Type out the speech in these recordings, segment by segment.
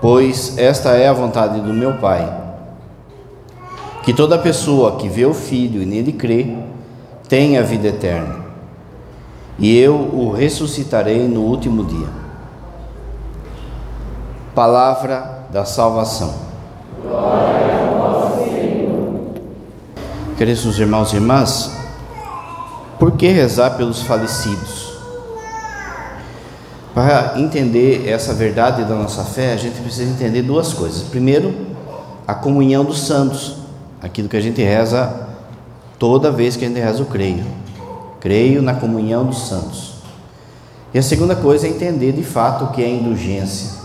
pois esta é a vontade do meu Pai. Que toda pessoa que vê o Filho e nele crê, tenha vida eterna, e eu o ressuscitarei no último dia. Palavra da salvação. Glória a vós, Senhor. Queridos irmãos e irmãs, por que rezar pelos falecidos? Para entender essa verdade da nossa fé, a gente precisa entender duas coisas. Primeiro, a comunhão dos santos, aquilo que a gente reza toda vez que a gente reza o creio. Creio na comunhão dos santos. E a segunda coisa é entender de fato o que é indulgência.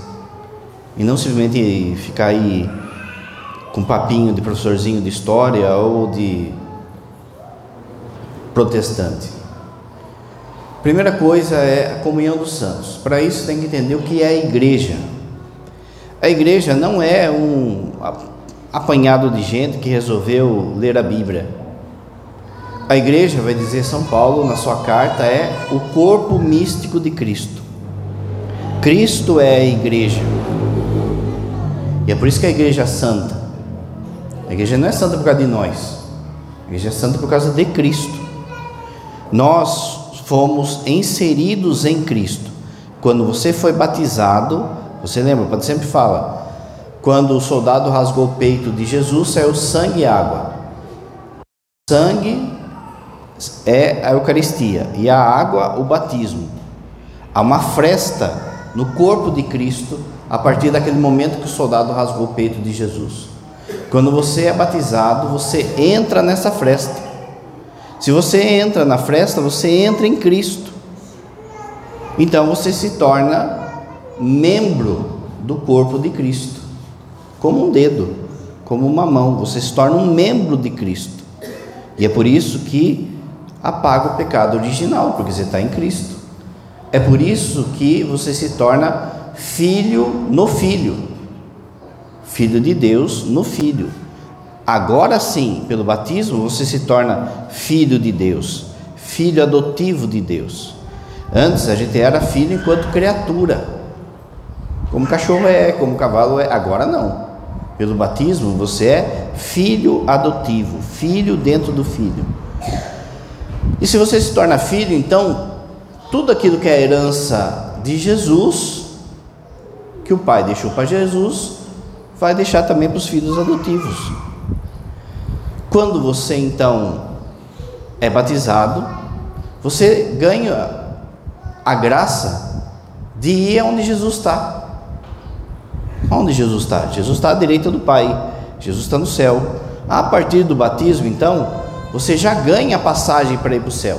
E não simplesmente ficar aí com papinho de professorzinho de história ou de protestante. Primeira coisa é a comunhão dos santos. Para isso tem que entender o que é a igreja. A igreja não é um apanhado de gente que resolveu ler a Bíblia. A igreja, vai dizer São Paulo na sua carta, é o corpo místico de Cristo. Cristo é a igreja. E é por isso que a igreja é santa. A igreja não é santa por causa de nós. A igreja é santa por causa de Cristo. Nós fomos inseridos em Cristo. Quando você foi batizado, você lembra, o padre sempre fala, quando o soldado rasgou o peito de Jesus, saiu sangue e água. Sangue é a Eucaristia e a água o batismo. Há uma fresta no corpo de Cristo a partir daquele momento que o soldado rasgou o peito de Jesus. Quando você é batizado, você entra nessa fresta. Se você entra na fresta, você entra em Cristo. Então você se torna membro do corpo de Cristo, como um dedo, como uma mão, você se torna um membro de Cristo. E é por isso que apaga o pecado original, porque você está em Cristo. É por isso que você se torna filho no filho, filho de Deus no filho. Agora sim, pelo batismo, você se torna filho de Deus, filho adotivo de Deus. Antes a gente era filho enquanto criatura, como cachorro é, como cavalo é. Agora não. Pelo batismo você é filho adotivo, filho dentro do filho. E se você se torna filho, então tudo aquilo que é herança de Jesus, que o pai deixou para Jesus, vai deixar também para os filhos adotivos. Quando você então é batizado, você ganha a graça de ir aonde Jesus está. Onde Jesus está? Jesus está à direita do Pai, Jesus está no céu. A partir do batismo, então, você já ganha a passagem para ir para o céu.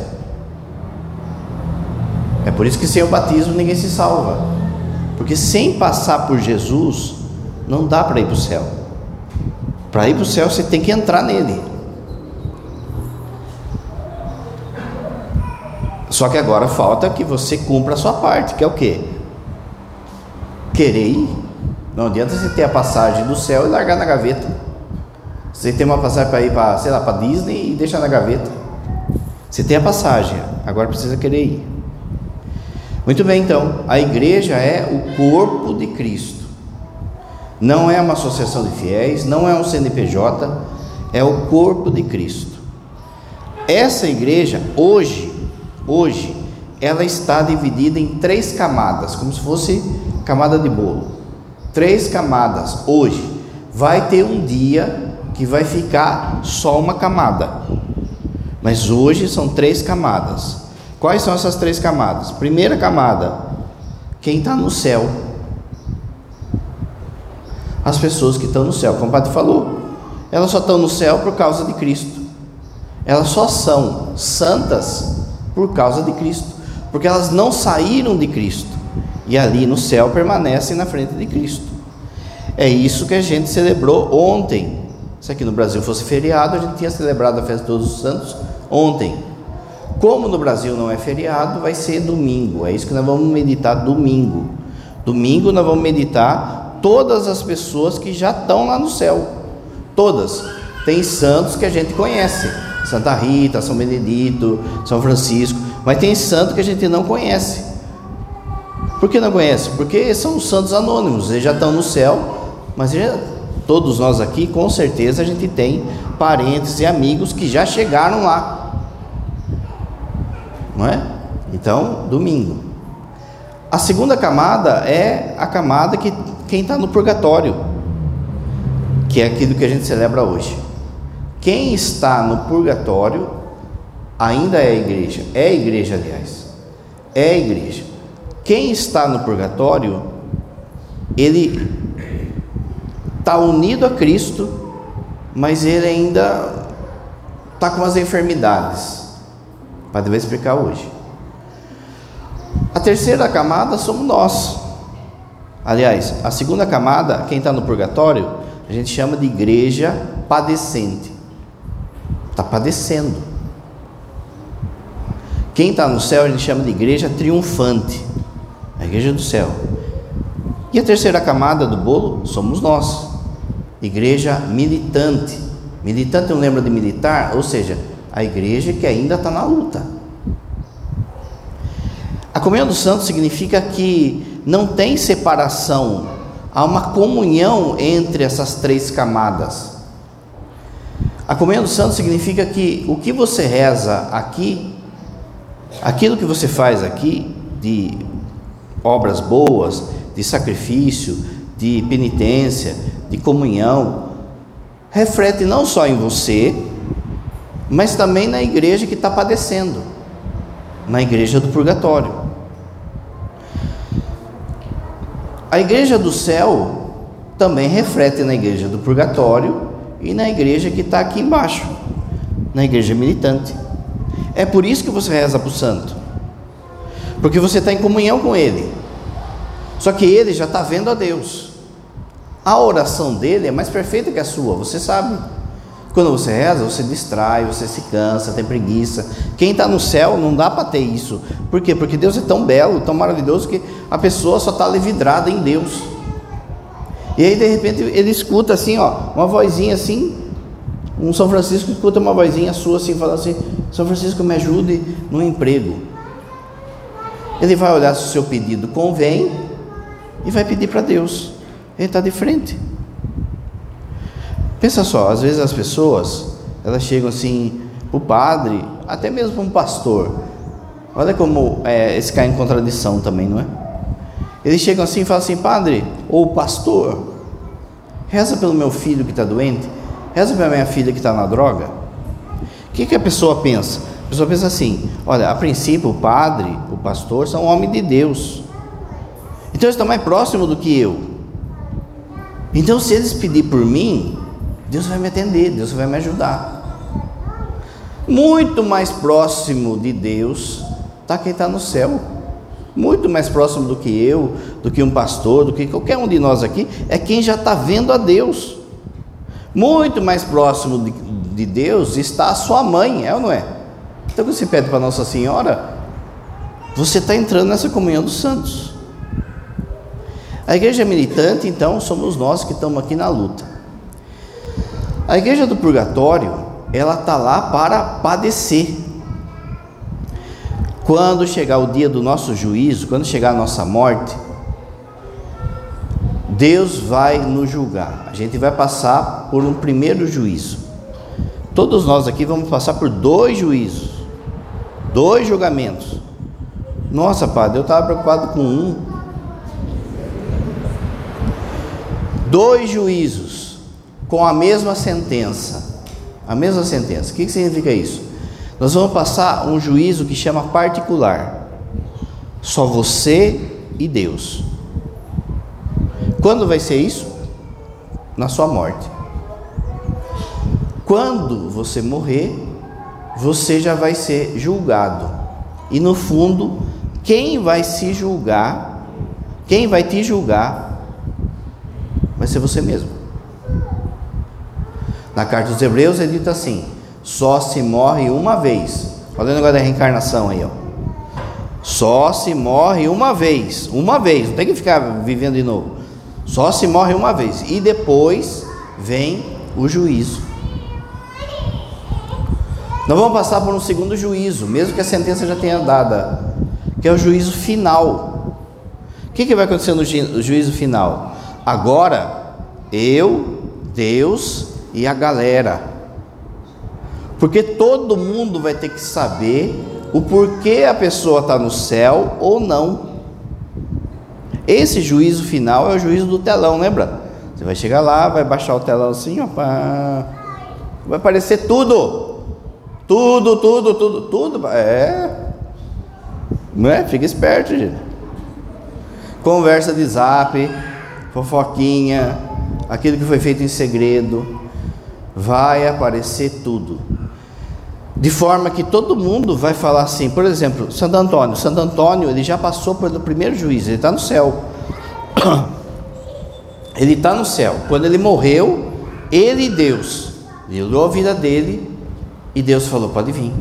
É por isso que sem o batismo ninguém se salva. Porque sem passar por Jesus, não dá para ir para o céu. Para ir para o céu você tem que entrar nele. Só que agora falta que você cumpra a sua parte, que é o quê? Querer ir. Não adianta você ter a passagem do céu e largar na gaveta. Você tem uma passagem para ir para, sei lá, para Disney e deixar na gaveta. Você tem a passagem, agora precisa querer ir. Muito bem, então, a igreja é o corpo de Cristo não é uma associação de fiéis, não é um CNPJ, é o corpo de Cristo. Essa igreja, hoje, hoje, ela está dividida em três camadas, como se fosse camada de bolo. Três camadas. Hoje, vai ter um dia que vai ficar só uma camada. Mas hoje são três camadas. Quais são essas três camadas? Primeira camada, quem está no céu as pessoas que estão no céu, como o padre falou. Elas só estão no céu por causa de Cristo. Elas só são santas por causa de Cristo, porque elas não saíram de Cristo e ali no céu permanecem na frente de Cristo. É isso que a gente celebrou ontem. Se aqui no Brasil fosse feriado, a gente tinha celebrado a festa de Todos os Santos ontem. Como no Brasil não é feriado, vai ser domingo. É isso que nós vamos meditar domingo. Domingo nós vamos meditar todas as pessoas que já estão lá no céu. Todas. Tem santos que a gente conhece. Santa Rita, São Benedito, São Francisco. Mas tem santo que a gente não conhece. Por que não conhece? Porque são os santos anônimos, eles já estão no céu, mas já, todos nós aqui, com certeza, a gente tem parentes e amigos que já chegaram lá. Não é? Então, domingo. A segunda camada é a camada que quem está no purgatório, que é aquilo que a gente celebra hoje. Quem está no purgatório ainda é igreja, é igreja, aliás, é igreja. Quem está no purgatório, ele está unido a Cristo, mas ele ainda está com as enfermidades. O Padre vai explicar hoje. A terceira camada somos nós. Aliás, a segunda camada, quem está no purgatório, a gente chama de igreja padecente. Está padecendo. Quem está no céu, a gente chama de igreja triunfante a igreja do céu. E a terceira camada do bolo somos nós, igreja militante. Militante não lembra de militar, ou seja, a igreja que ainda está na luta. A comunhão dos santos significa que não tem separação, há uma comunhão entre essas três camadas. A comunhão dos santos significa que o que você reza aqui, aquilo que você faz aqui, de obras boas, de sacrifício, de penitência, de comunhão, reflete não só em você, mas também na igreja que está padecendo, na igreja do purgatório. A igreja do céu também reflete na igreja do purgatório e na igreja que está aqui embaixo, na igreja militante. É por isso que você reza para o santo porque você está em comunhão com Ele. Só que ele já está vendo a Deus. A oração dele é mais perfeita que a sua, você sabe. Quando você reza, você distrai, você se cansa, tem preguiça. Quem está no céu não dá para ter isso. Por quê? Porque Deus é tão belo, tão maravilhoso que a pessoa só está vidrada em Deus. E aí de repente ele escuta assim, ó, uma vozinha assim. Um São Francisco escuta uma vozinha sua assim, falando assim: São Francisco, me ajude no emprego. Ele vai olhar se o seu pedido convém e vai pedir para Deus. Ele está de frente. Pensa só, às vezes as pessoas elas chegam assim o padre, até mesmo um pastor. Olha como é, esse cai em contradição também, não é? Eles chegam assim e falam assim, padre ou pastor, reza pelo meu filho que está doente, reza pela minha filha que está na droga. O que, que a pessoa pensa? A pessoa pensa assim: olha, a princípio o padre, o pastor são homens de Deus, então eles estão mais próximos do que eu. Então, se eles pedir por mim, Deus vai me atender, Deus vai me ajudar. Muito mais próximo de Deus está quem está no céu. Muito mais próximo do que eu, do que um pastor, do que qualquer um de nós aqui, é quem já está vendo a Deus. Muito mais próximo de, de Deus está a sua mãe, é ou não é? Então, quando você pede para Nossa Senhora, você está entrando nessa comunhão dos santos. A igreja militante, então, somos nós que estamos aqui na luta. A igreja do purgatório, ela está lá para padecer. Quando chegar o dia do nosso juízo, quando chegar a nossa morte, Deus vai nos julgar. A gente vai passar por um primeiro juízo. Todos nós aqui vamos passar por dois juízos. Dois julgamentos. Nossa, padre, eu estava preocupado com um. Dois juízos com a mesma sentença. A mesma sentença. O que, significa isso? Nós vamos passar um juízo que chama particular. Só você e Deus. Quando vai ser isso? Na sua morte. Quando você morrer, você já vai ser julgado. E no fundo, quem vai se julgar, quem vai te julgar, vai ser você mesmo. Na carta dos Hebreus é dito assim: só se morre uma vez. Olha o negócio da reencarnação aí, ó. Só se morre uma vez, uma vez, não tem que ficar vivendo de novo. Só se morre uma vez e depois vem o juízo. Nós vamos passar por um segundo juízo, mesmo que a sentença já tenha dada, que é o juízo final. O que, que vai acontecer no ju juízo final? Agora, eu, Deus e a galera. Porque todo mundo vai ter que saber o porquê a pessoa está no céu ou não. Esse juízo final é o juízo do telão, lembra? Você vai chegar lá, vai baixar o telão assim, ó, vai aparecer tudo. Tudo, tudo, tudo, tudo. É. Não é? Fica esperto, gente. Conversa de zap, fofoquinha, aquilo que foi feito em segredo. Vai aparecer tudo. De forma que todo mundo vai falar assim, por exemplo, Santo Antônio. Santo Antônio, ele já passou pelo primeiro juízo, ele está no céu. Ele está no céu. Quando ele morreu, ele e Deus, deu a vida dele e Deus falou: pode vir.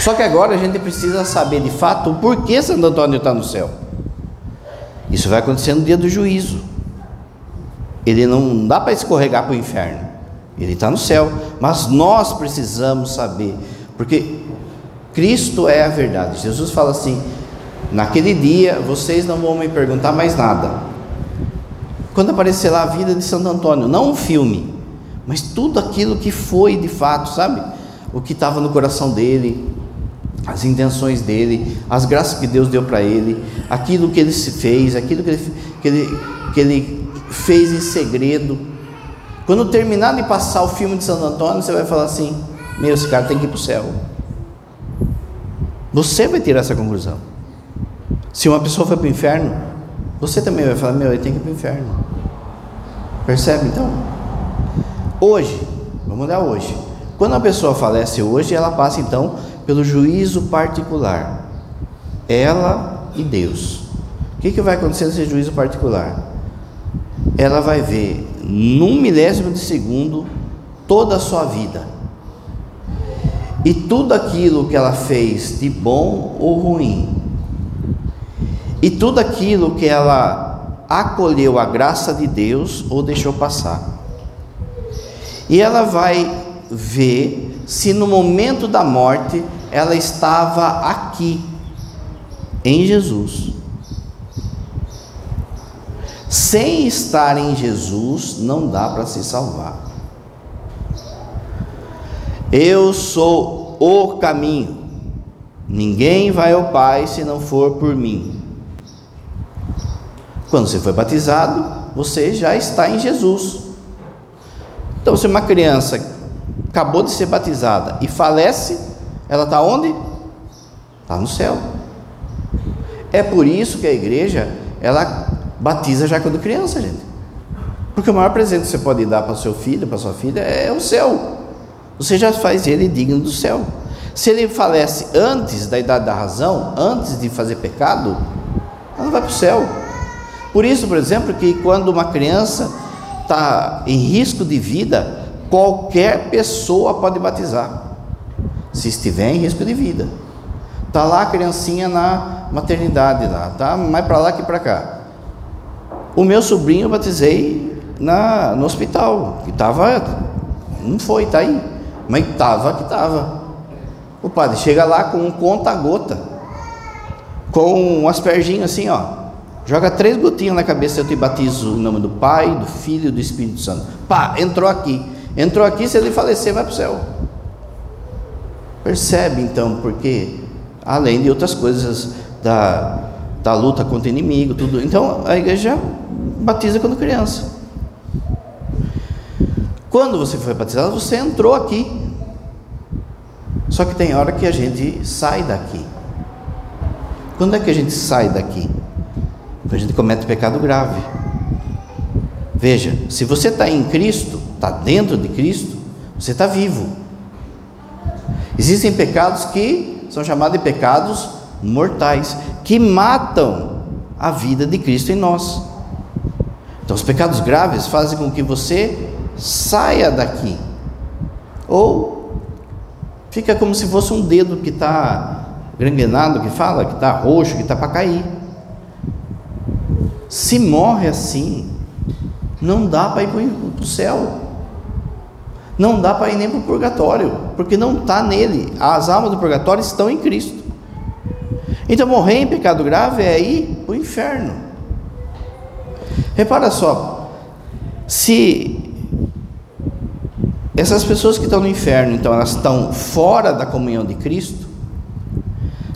Só que agora a gente precisa saber de fato o porquê Santo Antônio está no céu. Isso vai acontecer no dia do juízo. Ele não dá para escorregar para o inferno. Ele está no céu. Mas nós precisamos saber. Porque Cristo é a verdade. Jesus fala assim: naquele dia vocês não vão me perguntar mais nada. Quando aparecer lá a vida de Santo Antônio, não um filme, mas tudo aquilo que foi de fato, sabe? O que estava no coração dele, as intenções dele, as graças que Deus deu para ele, aquilo que ele se fez, aquilo que ele, que, ele, que ele fez em segredo. Quando terminar de passar o filme de Santo Antônio, você vai falar assim: Meu, esse cara tem que ir para o céu. Você vai tirar essa conclusão. Se uma pessoa foi para o inferno, você também vai falar: Meu, ele tem que ir para o inferno. Percebe então? Hoje, vamos olhar hoje. Quando a pessoa falece hoje, ela passa então pelo juízo particular. Ela e Deus. O que, que vai acontecer nesse juízo particular? Ela vai ver num milésimo de segundo toda a sua vida. E tudo aquilo que ela fez de bom ou ruim. E tudo aquilo que ela acolheu a graça de Deus ou deixou passar. E ela vai ver se no momento da morte ela estava aqui, em Jesus. Sem estar em Jesus, não dá para se salvar. Eu sou o caminho. Ninguém vai ao Pai se não for por mim. Quando você foi batizado, você já está em Jesus. Então, se uma criança acabou de ser batizada e falece, ela está onde? Está no céu. É por isso que a igreja ela batiza já quando criança, gente. Porque o maior presente que você pode dar para seu filho, para sua filha, é o céu. Você já faz ele digno do céu. Se ele falece antes da idade da razão, antes de fazer pecado, ela não vai para o céu. Por isso, por exemplo, que quando uma criança está em risco de vida, qualquer pessoa pode batizar, se estiver em risco de vida. Está lá a criancinha na maternidade, lá, tá mais para lá que para cá. O meu sobrinho eu batizei na, no hospital, que estava, não foi, está aí, mas estava que estava. O padre chega lá com um conta-gota, com um asperginho assim, ó, Joga três gotinhas na cabeça, eu te batizo em nome do Pai, do Filho e do Espírito Santo. Pá, entrou aqui. Entrou aqui, se ele falecer, vai para o céu. Percebe então, porque além de outras coisas da, da luta contra o inimigo, tudo. Então a igreja batiza quando criança. Quando você foi batizado, você entrou aqui. Só que tem hora que a gente sai daqui. Quando é que a gente sai daqui? a gente comete pecado grave. Veja, se você está em Cristo, está dentro de Cristo, você está vivo. Existem pecados que são chamados de pecados mortais, que matam a vida de Cristo em nós. Então, os pecados graves fazem com que você saia daqui. Ou fica como se fosse um dedo que está granguenado, que fala, que está roxo, que está para cair. Se morre assim, não dá para ir para o céu. Não dá para ir nem para o purgatório, porque não está nele. As almas do purgatório estão em Cristo. Então, morrer em pecado grave é ir para o inferno. Repara só, se essas pessoas que estão no inferno, então elas estão fora da comunhão de Cristo,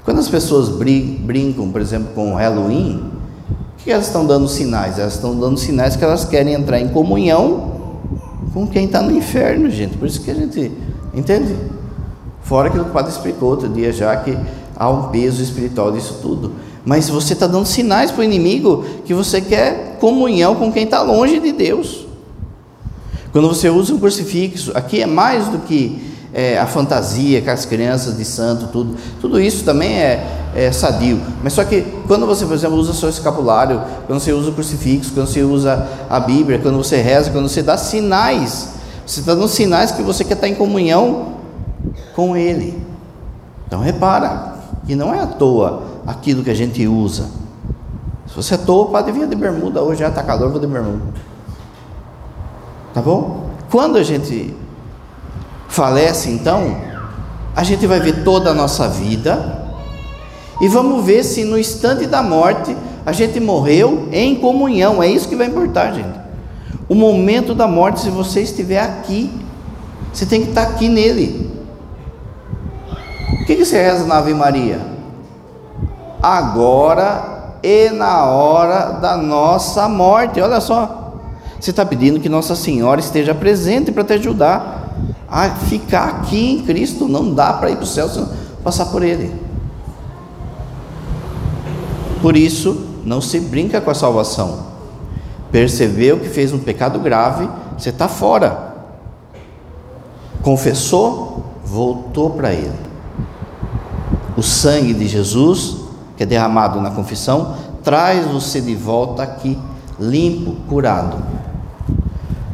quando as pessoas brincam, por exemplo, com Halloween, o que elas estão dando sinais? Elas estão dando sinais que elas querem entrar em comunhão com quem está no inferno, gente. Por isso que a gente entende. Fora que o padre explicou outro dia já que há um peso espiritual disso tudo. Mas você está dando sinais para o inimigo que você quer comunhão com quem está longe de Deus. Quando você usa um crucifixo, aqui é mais do que é, a fantasia com as crianças de santo, tudo. Tudo isso também é, é, sadio. Mas só que quando você, por exemplo, usa seu escapulário, quando você usa o crucifixo, quando você usa a Bíblia, quando você reza, quando você dá sinais, você está dando sinais que você quer estar em comunhão com Ele. Então repara, e não é à toa aquilo que a gente usa. Se você é toa, pode vir de bermuda. Hoje está calor, vou de bermuda. Tá bom? Quando a gente falece, então, a gente vai ver toda a nossa vida e vamos ver se no instante da morte a gente morreu em comunhão. É isso que vai importar, gente. O momento da morte, se você estiver aqui, você tem que estar aqui nele. O que, que você reza na Ave Maria? Agora e na hora da nossa morte. Olha só. Você está pedindo que Nossa Senhora esteja presente para te ajudar a ficar aqui em Cristo. Não dá para ir para o céu sem passar por Ele. Por isso, não se brinca com a salvação. Percebeu que fez um pecado grave, você está fora. Confessou, voltou para Ele. O sangue de Jesus, que é derramado na confissão, traz você de volta aqui, limpo, curado.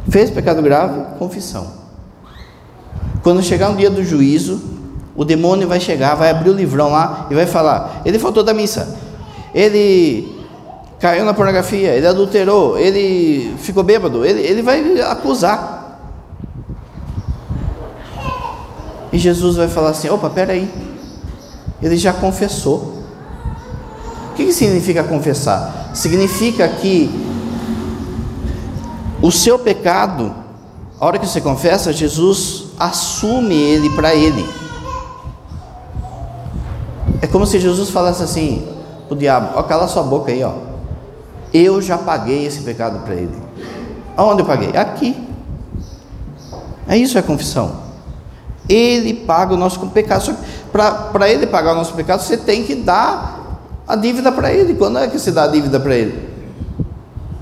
Fez pecado grave? Confissão. Quando chegar o dia do juízo, o demônio vai chegar, vai abrir o livrão lá e vai falar: ele faltou da missa, ele caiu na pornografia, ele adulterou, ele ficou bêbado, ele, ele vai acusar. E Jesus vai falar assim: opa, peraí, ele já confessou. O que, que significa confessar? Significa que o seu pecado, a hora que você confessa, Jesus assume ele para ele. É como se Jesus falasse assim: o diabo, ó, cala sua boca aí, ó. Eu já paguei esse pecado para ele. Aonde eu paguei? Aqui. É isso é confissão. Ele paga o nosso pecado. Para ele pagar o nosso pecado, você tem que dar a dívida para ele. Quando é que você dá a dívida para ele?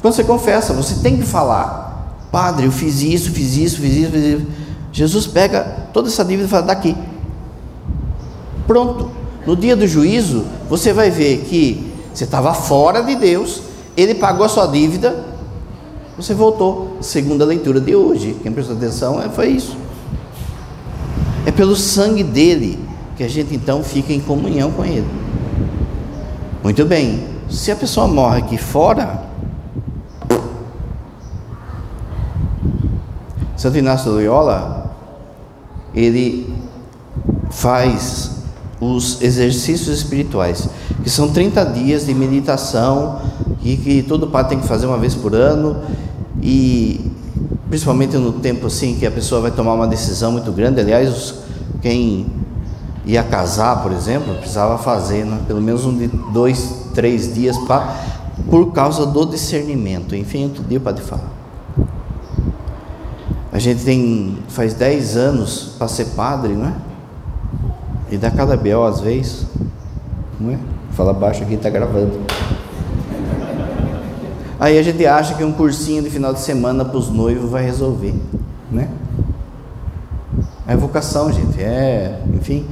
Quando você confessa, você tem que falar: Padre, eu fiz isso, fiz isso, fiz isso, fiz isso. Jesus pega toda essa dívida e fala: daqui. Pronto. No dia do juízo, você vai ver que você estava fora de Deus, ele pagou a sua dívida, você voltou. Segunda leitura de hoje. Quem prestou atenção é, foi isso. É pelo sangue dele que a gente então fica em comunhão com ele. Muito bem, se a pessoa morre aqui fora, Santo Inácio de Loyola, ele faz os exercícios espirituais, que são 30 dias de meditação, e que todo padre tem que fazer uma vez por ano, e principalmente no tempo assim que a pessoa vai tomar uma decisão muito grande. Aliás, quem ia casar, por exemplo, precisava fazer né, pelo menos um de dois, três dias pra, por causa do discernimento. Enfim, outro dia pode falar. A gente tem faz dez anos para ser padre, não é? E dá cada B.O. às vezes, não é? Fala baixo aqui, está gravando. Aí a gente acha que um cursinho de final de semana para os noivos vai resolver, né? É vocação, gente, é, enfim.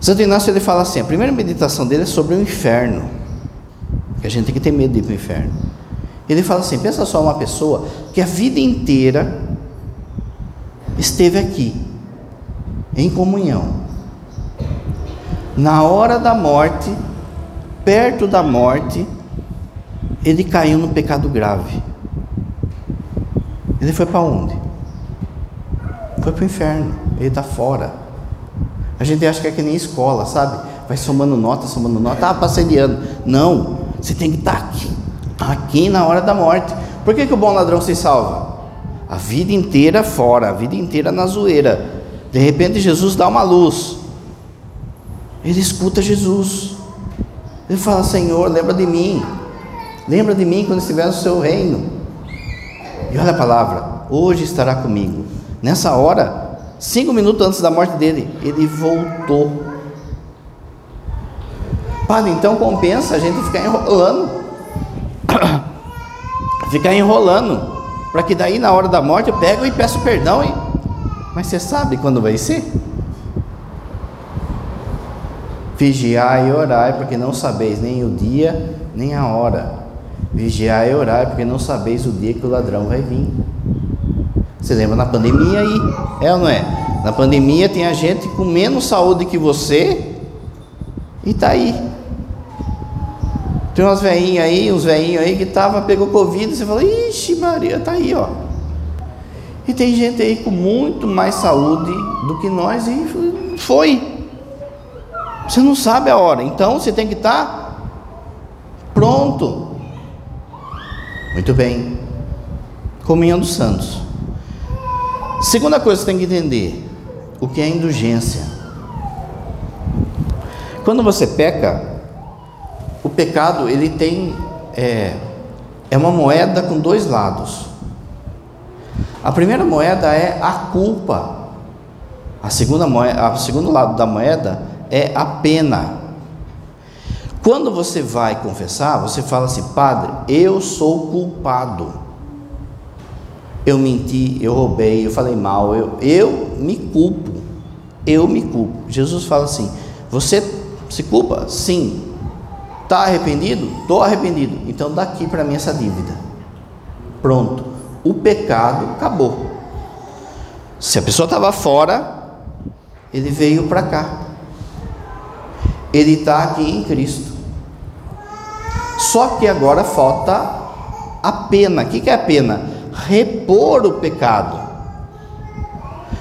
Santo Inácio ele fala assim: a primeira meditação dele é sobre o inferno, que a gente tem que ter medo de ir para o inferno. Ele fala assim: pensa só uma pessoa que a vida inteira esteve aqui, em comunhão. Na hora da morte, perto da morte, ele caiu no pecado grave. Ele foi para onde? Foi para o inferno. Ele está fora. A gente acha que é que nem escola, sabe? Vai somando nota, somando nota. Ah, passei de ano. Não. Você tem que estar tá aqui. Aqui na hora da morte. Por que, que o bom ladrão se salva? A vida inteira fora, a vida inteira na zoeira. De repente Jesus dá uma luz. Ele escuta Jesus. Ele fala: Senhor, lembra de mim. Lembra de mim quando estiver no seu reino. E olha a palavra: hoje estará comigo. Nessa hora, cinco minutos antes da morte dele, ele voltou. Padre, então compensa a gente ficar enrolando. ficar enrolando para que daí na hora da morte eu pego e peço perdão, hein? Mas você sabe quando vai ser? Vigiai e orai, porque não sabeis nem o dia nem a hora. Vigiai e orai, porque não sabeis o dia que o ladrão vai vir. Você lembra na pandemia aí? É ou não é? Na pandemia tem a gente com menos saúde que você e tá aí. Tem umas veinhas aí, uns veinhos aí que tava, pegou Covid, você fala, ixi Maria, tá aí, ó. E tem gente aí com muito mais saúde do que nós e foi. Você não sabe a hora, então você tem que estar tá pronto. Muito bem. Comunhão dos santos. Segunda coisa que você tem que entender: o que é indulgência. Quando você peca, o pecado ele tem é, é uma moeda com dois lados. A primeira moeda é a culpa. A segunda moeda, o segundo lado da moeda é a pena. Quando você vai confessar, você fala assim: Padre, eu sou culpado. Eu menti, eu roubei, eu falei mal, eu, eu me culpo. Eu me culpo. Jesus fala assim: Você se culpa? Sim. Está arrependido? Estou arrependido. Então daqui para mim essa dívida. Pronto. O pecado acabou. Se a pessoa estava fora, ele veio para cá. Ele está aqui em Cristo. Só que agora falta a pena. O que é a pena? Repor o pecado.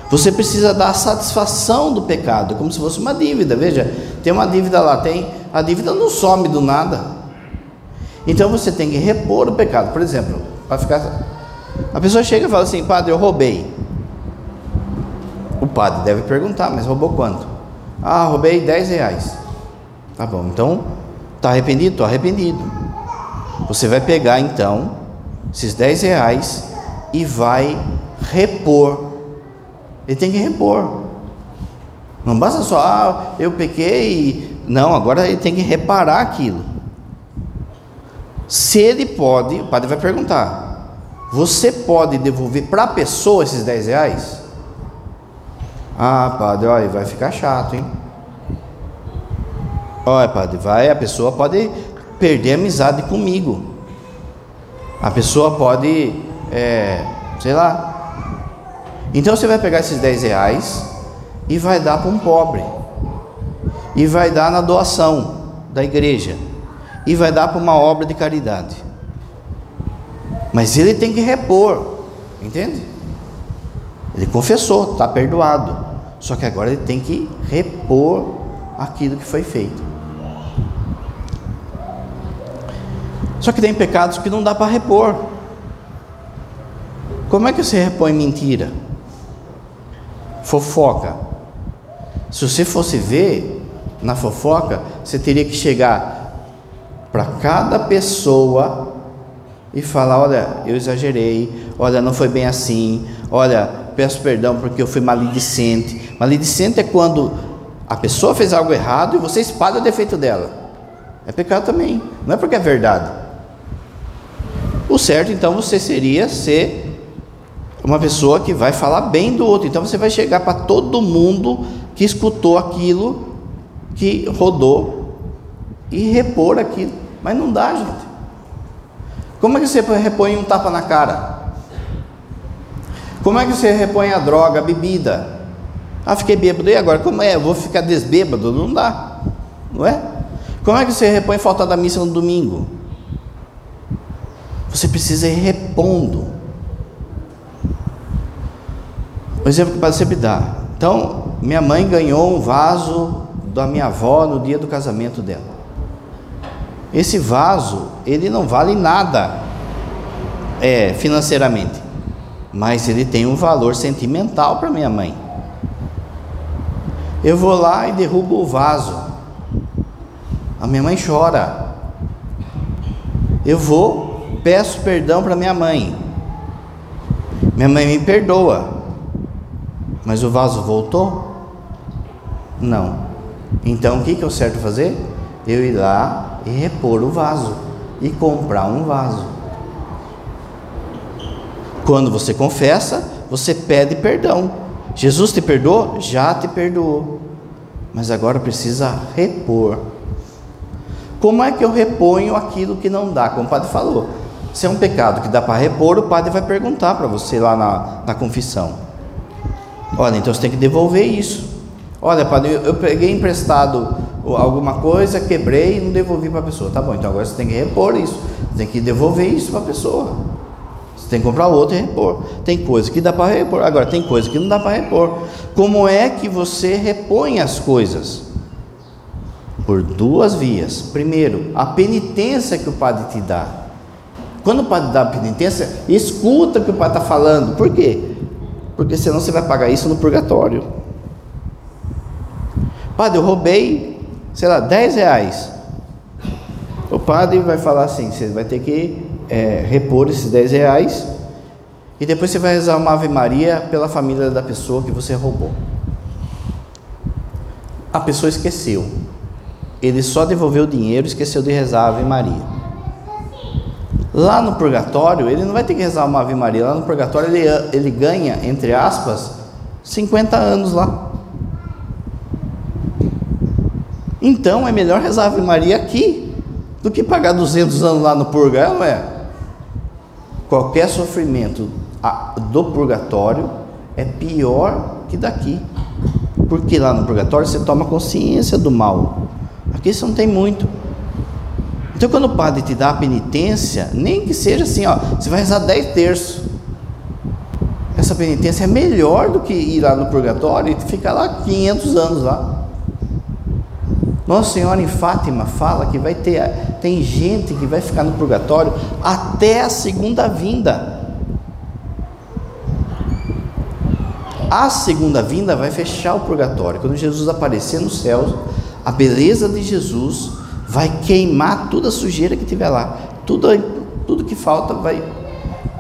Você precisa dar satisfação do pecado, como se fosse uma dívida. Veja, tem uma dívida lá, tem a dívida não some do nada. Então você tem que repor o pecado. Por exemplo, para ficar. A pessoa chega e fala assim, padre, eu roubei. O padre deve perguntar, mas roubou quanto? Ah, roubei 10 reais. Tá bom, então, está arrependido? Estou arrependido. Você vai pegar então esses 10 reais e vai repor. Ele tem que repor. Não basta só, ah, eu pequei não, agora ele tem que reparar aquilo. Se ele pode, o padre vai perguntar: você pode devolver para a pessoa esses 10 reais? Ah, padre, olha, vai ficar chato, hein? Olha, padre, vai, a pessoa pode perder a amizade comigo. A pessoa pode, é, sei lá. Então você vai pegar esses 10 reais e vai dar para um pobre e vai dar na doação da igreja e vai dar para uma obra de caridade. Mas ele tem que repor, entende? Ele confessou, está perdoado. Só que agora ele tem que repor aquilo que foi feito. Só que tem pecados que não dá para repor. Como é que você repõe mentira? Fofoca. Se você fosse ver, na fofoca, você teria que chegar para cada pessoa e falar: olha, eu exagerei, olha, não foi bem assim, olha, peço perdão porque eu fui maledicente. Maledicente é quando a pessoa fez algo errado e você espalha o defeito dela. É pecado também, não é porque é verdade. O certo então você seria ser uma pessoa que vai falar bem do outro. Então você vai chegar para todo mundo que escutou aquilo que rodou e repor aquilo. Mas não dá, gente. Como é que você repõe um tapa na cara? Como é que você repõe a droga, a bebida? Ah, fiquei bêbado, e agora? Como é? Eu vou ficar desbêbado? Não dá, não é? Como é que você repõe falta da missa no domingo? Você precisa ir repondo. O exemplo que o padre sempre dá. Então, minha mãe ganhou um vaso da minha avó no dia do casamento dela. Esse vaso, ele não vale nada é, financeiramente, mas ele tem um valor sentimental para minha mãe. Eu vou lá e derrubo o vaso. A minha mãe chora. Eu vou, peço perdão para minha mãe. Minha mãe me perdoa. Mas o vaso voltou? Não. Então o que, que é o certo fazer? Eu ir lá e repor o vaso e comprar um vaso. Quando você confessa, você pede perdão. Jesus te perdoou? Já te perdoou. Mas agora precisa repor. Como é que eu reponho aquilo que não dá? Como o padre falou. Se é um pecado que dá para repor, o padre vai perguntar para você lá na, na confissão. Olha, então você tem que devolver isso. Olha, padre, eu peguei emprestado alguma coisa, quebrei e não devolvi para a pessoa. Tá bom, então agora você tem que repor isso. Você tem que devolver isso para a pessoa. Você tem que comprar outro e repor. Tem coisa que dá para repor, agora tem coisa que não dá para repor. Como é que você repõe as coisas? Por duas vias. Primeiro, a penitência que o padre te dá. Quando o padre dá a penitência, escuta o que o padre está falando. Por quê? Porque senão você vai pagar isso no purgatório. Padre, eu roubei, sei lá, 10 reais. O padre vai falar assim: você vai ter que é, repor esses 10 reais e depois você vai rezar uma Ave Maria pela família da pessoa que você roubou. A pessoa esqueceu. Ele só devolveu o dinheiro e esqueceu de rezar a Ave Maria. Lá no purgatório, ele não vai ter que rezar uma Ave Maria. Lá no purgatório, ele, ele ganha, entre aspas, 50 anos lá. Então é melhor rezar a Ave Maria aqui do que pagar 200 anos lá no purgatório, não é? Qualquer sofrimento do purgatório é pior que daqui. Porque lá no purgatório você toma consciência do mal. Aqui você não tem muito. Então quando o padre te dá a penitência, nem que seja assim, ó, você vai rezar 10 terços. Essa penitência é melhor do que ir lá no purgatório e ficar lá 500 anos lá. Nossa Senhora em Fátima fala que vai ter tem gente que vai ficar no purgatório até a segunda vinda. A segunda vinda vai fechar o purgatório. Quando Jesus aparecer no céu, a beleza de Jesus vai queimar toda a sujeira que tiver lá. Tudo, tudo que falta vai.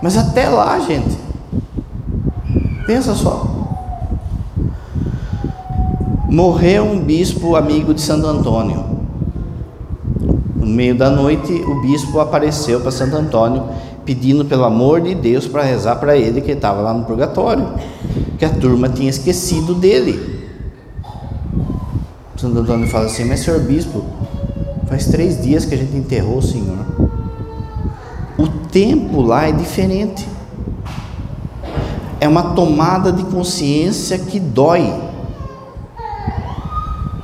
Mas até lá, gente. Pensa só. Morreu um bispo amigo de Santo Antônio. No meio da noite, o bispo apareceu para Santo Antônio, pedindo pelo amor de Deus para rezar para ele que estava lá no purgatório, que a turma tinha esquecido dele. Santo Antônio fala assim: Mas, senhor bispo, faz três dias que a gente enterrou o senhor. O tempo lá é diferente. É uma tomada de consciência que dói.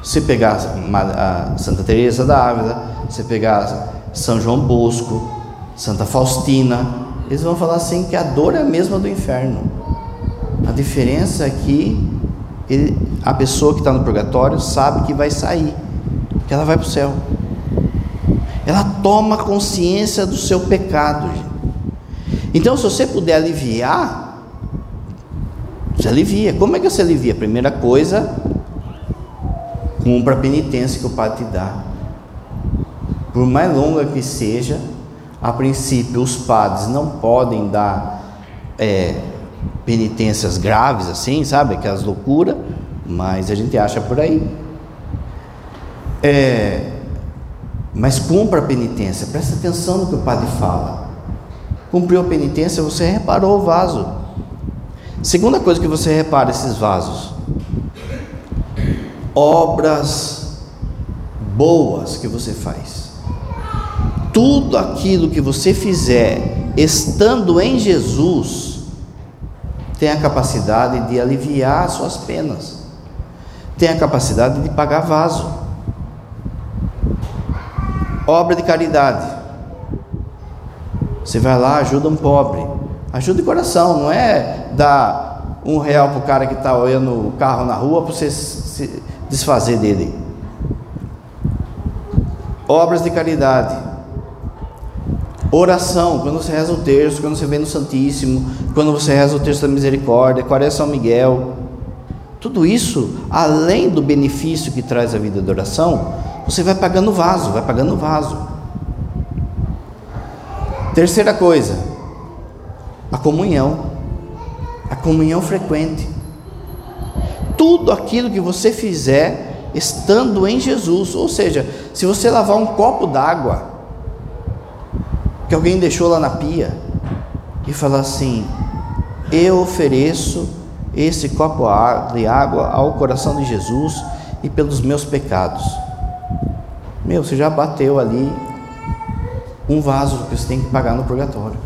Se pegar a Santa Teresa da Ávila, se pegar São João Bosco, Santa Faustina, eles vão falar assim que a dor é a mesma do inferno. A diferença é que ele, a pessoa que está no purgatório sabe que vai sair, que ela vai para o céu. Ela toma consciência do seu pecado. Então, se você puder aliviar, você alivia. Como é que você alivia? Primeira coisa, Cumpra a penitência que o Padre te dá. Por mais longa que seja, a princípio os padres não podem dar é, penitências graves assim, sabe? Aquelas loucuras, mas a gente acha por aí. É, mas cumpra a penitência, presta atenção no que o padre fala. Cumpriu a penitência, você reparou o vaso. Segunda coisa que você repara esses vasos obras boas que você faz. tudo aquilo que você fizer estando em Jesus tem a capacidade de aliviar as suas penas, tem a capacidade de pagar vaso. Obra de caridade. Você vai lá, ajuda um pobre, ajuda de coração, não é dar um real para o cara que está olhando o carro na rua para você se desfazer dele. Obras de caridade Oração, quando você reza o terço, quando você vem no Santíssimo, quando você reza o terço da misericórdia, Quaresma São Miguel. Tudo isso, além do benefício que traz a vida de oração, você vai pagando vaso, vai pagando vaso. Terceira coisa, a comunhão. A comunhão frequente. Tudo aquilo que você fizer estando em Jesus, ou seja, se você lavar um copo d'água, que alguém deixou lá na pia e falar assim: Eu ofereço esse copo de água ao coração de Jesus e pelos meus pecados. Meu, você já bateu ali um vaso que você tem que pagar no purgatório.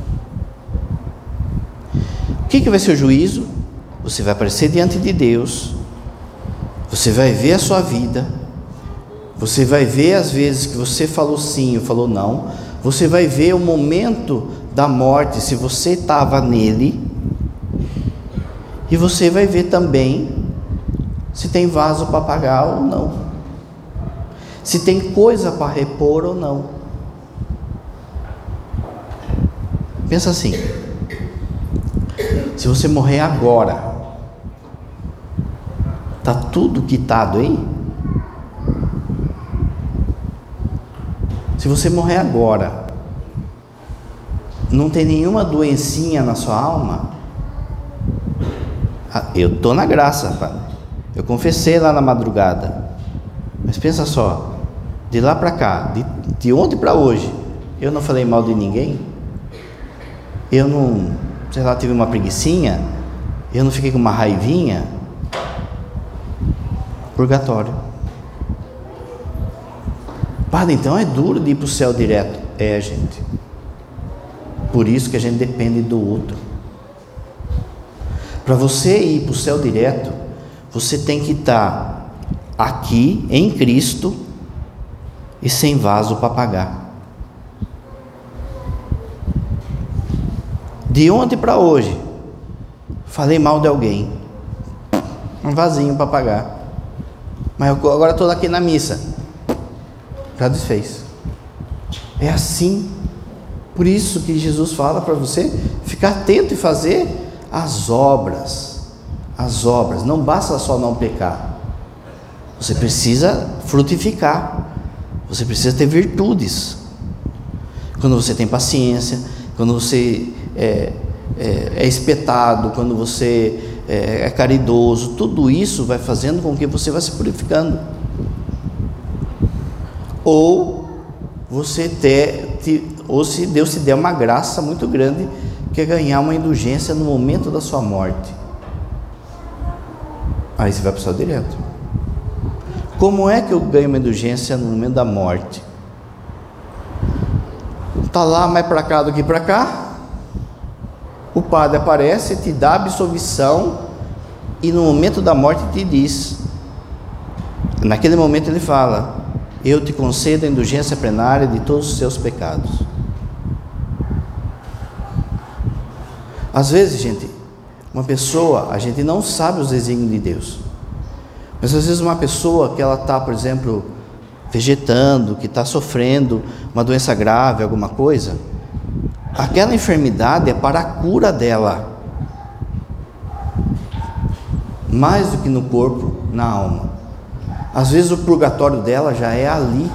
O que, que vai ser o juízo? Você vai aparecer diante de Deus, você vai ver a sua vida, você vai ver as vezes que você falou sim ou falou não, você vai ver o momento da morte, se você estava nele, e você vai ver também se tem vaso para pagar ou não, se tem coisa para repor ou não. Pensa assim: se você morrer agora, está tudo quitado aí? Se você morrer agora, não tem nenhuma doencinha na sua alma, ah, eu estou na graça, pai. Eu confessei lá na madrugada. Mas pensa só, de lá para cá, de, de ontem para hoje, eu não falei mal de ninguém. Eu não, sei lá, tive uma preguiçinha. Eu não fiquei com uma raivinha. Purgatório. Padre, então é duro de ir para o céu direto. É, gente. Por isso que a gente depende do outro. Para você ir para o céu direto, você tem que estar aqui em Cristo e sem vaso para pagar. De ontem para hoje, falei mal de alguém, um vasinho para pagar. Mas agora estou aqui na missa já desfez. É assim. Por isso que Jesus fala para você ficar atento e fazer as obras. As obras. Não basta só não pecar. Você precisa frutificar. Você precisa ter virtudes. Quando você tem paciência, quando você é, é, é espetado, quando você é, é caridoso, tudo isso vai fazendo com que você vá se purificando ou você ter, te, ou se Deus te der uma graça muito grande, que é ganhar uma indulgência no momento da sua morte. Aí você vai para o direto. Como é que eu ganho uma indulgência no momento da morte? Está lá mais para cá do que para cá. O padre aparece, te dá absolvição e no momento da morte te diz. Naquele momento ele fala: eu te concedo a indulgência plenária de todos os seus pecados. Às vezes, gente, uma pessoa, a gente não sabe os desígnios de Deus. Mas às vezes uma pessoa que ela está, por exemplo, vegetando, que está sofrendo uma doença grave, alguma coisa, aquela enfermidade é para a cura dela, mais do que no corpo, na alma. Às vezes o purgatório dela já é ali.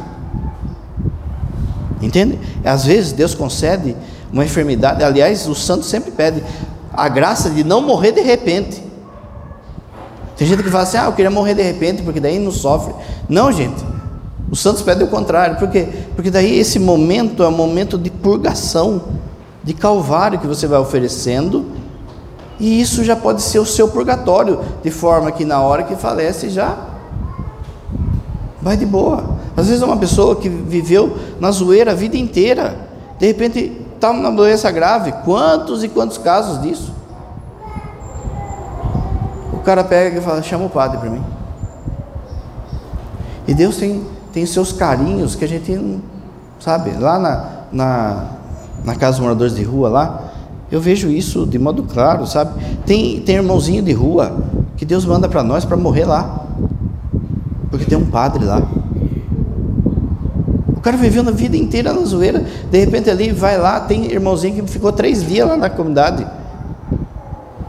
Entende? Às vezes Deus concede uma enfermidade. Aliás, o santo sempre pede a graça de não morrer de repente. Tem gente que fala assim: ah, eu queria morrer de repente, porque daí não sofre. Não, gente. Os santos pedem o contrário. Por quê? Porque daí esse momento é um momento de purgação, de calvário que você vai oferecendo. E isso já pode ser o seu purgatório, de forma que na hora que falece já Vai de boa. Às vezes é uma pessoa que viveu na zoeira a vida inteira, de repente está numa doença grave. Quantos e quantos casos disso? Cara pega e fala: chama o padre para mim. E Deus tem, tem seus carinhos que a gente sabe. Lá na, na, na casa dos moradores de rua, lá, eu vejo isso de modo claro, sabe? Tem, tem irmãozinho de rua que Deus manda para nós para morrer lá, porque tem um padre lá. O cara viveu a vida inteira na zoeira, de repente ali vai lá, tem irmãozinho que ficou três dias lá na comunidade.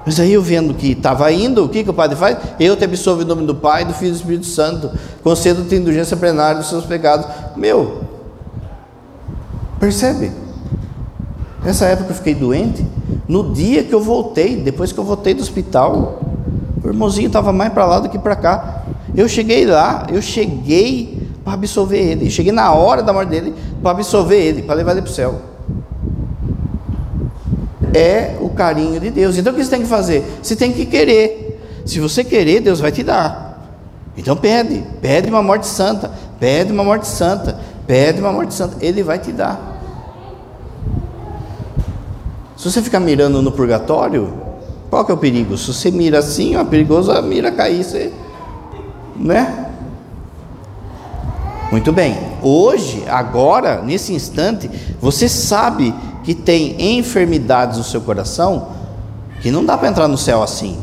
Mas aí eu vendo que estava indo, o que, que o padre faz? Eu te absolvo em nome do Pai, do Filho e do Espírito Santo, concedo-te indulgência plenária dos seus pecados. Meu, percebe? Nessa época eu fiquei doente, no dia que eu voltei, depois que eu voltei do hospital, o irmãozinho estava mais para lá do que para cá. Eu cheguei lá, eu cheguei para absolver ele. Cheguei na hora da morte dele para absolver ele, para levar ele para o céu. É o carinho de Deus. Então o que você tem que fazer? Você tem que querer. Se você querer, Deus vai te dar. Então pede, pede uma morte santa, pede uma morte santa, pede uma morte santa. Ele vai te dar. Se você ficar mirando no purgatório, qual que é o perigo? Se você mira assim, é perigoso a mira cair, você, né? Muito bem, hoje, agora, nesse instante, você sabe que tem enfermidades no seu coração que não dá para entrar no céu assim.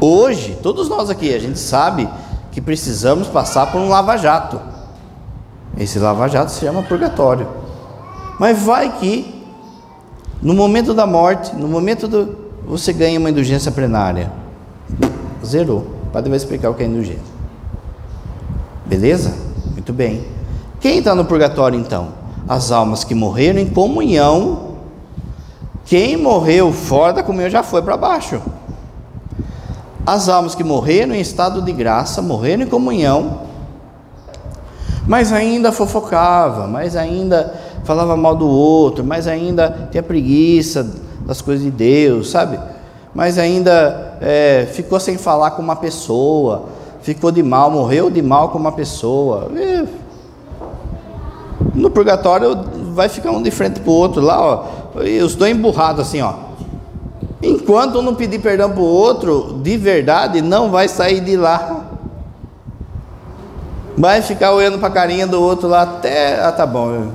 Hoje, todos nós aqui, a gente sabe que precisamos passar por um lava-jato. Esse lava-jato se chama purgatório. Mas vai que, no momento da morte, no momento do. Você ganha uma indulgência plenária. Zerou. O padre vai explicar o que é indulgência. Beleza? Muito bem. Quem está no purgatório então? As almas que morreram em comunhão. Quem morreu fora da comunhão já foi para baixo. As almas que morreram em estado de graça, morreram em comunhão, mas ainda fofocava, mas ainda falava mal do outro, mas ainda tinha preguiça das coisas de Deus, sabe? Mas ainda é, ficou sem falar com uma pessoa, ficou de mal, morreu de mal com uma pessoa. E no purgatório vai ficar um de frente para o outro lá, ó, e os dois emburrados assim, ó. Enquanto um não pedir perdão para o outro, de verdade, não vai sair de lá. Vai ficar olhando para a carinha do outro lá até. Ah, tá bom.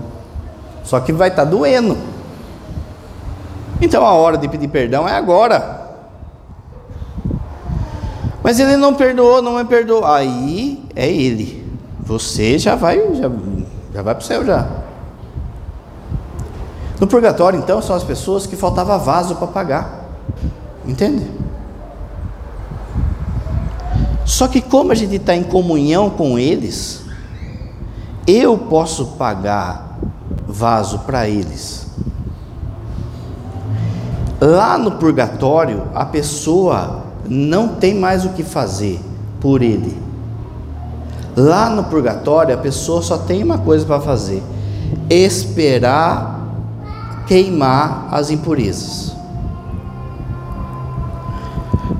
Só que vai estar tá doendo. Então a hora de pedir perdão é agora. Mas ele não perdoou, não me perdoou. Aí é ele. Você já vai, já, já vai para o céu já. No purgatório, então, são as pessoas que faltava vaso para pagar. Entende? Só que como a gente está em comunhão com eles, eu posso pagar vaso para eles. Lá no purgatório, a pessoa não tem mais o que fazer por ele. Lá no purgatório, a pessoa só tem uma coisa para fazer: esperar queimar as impurezas.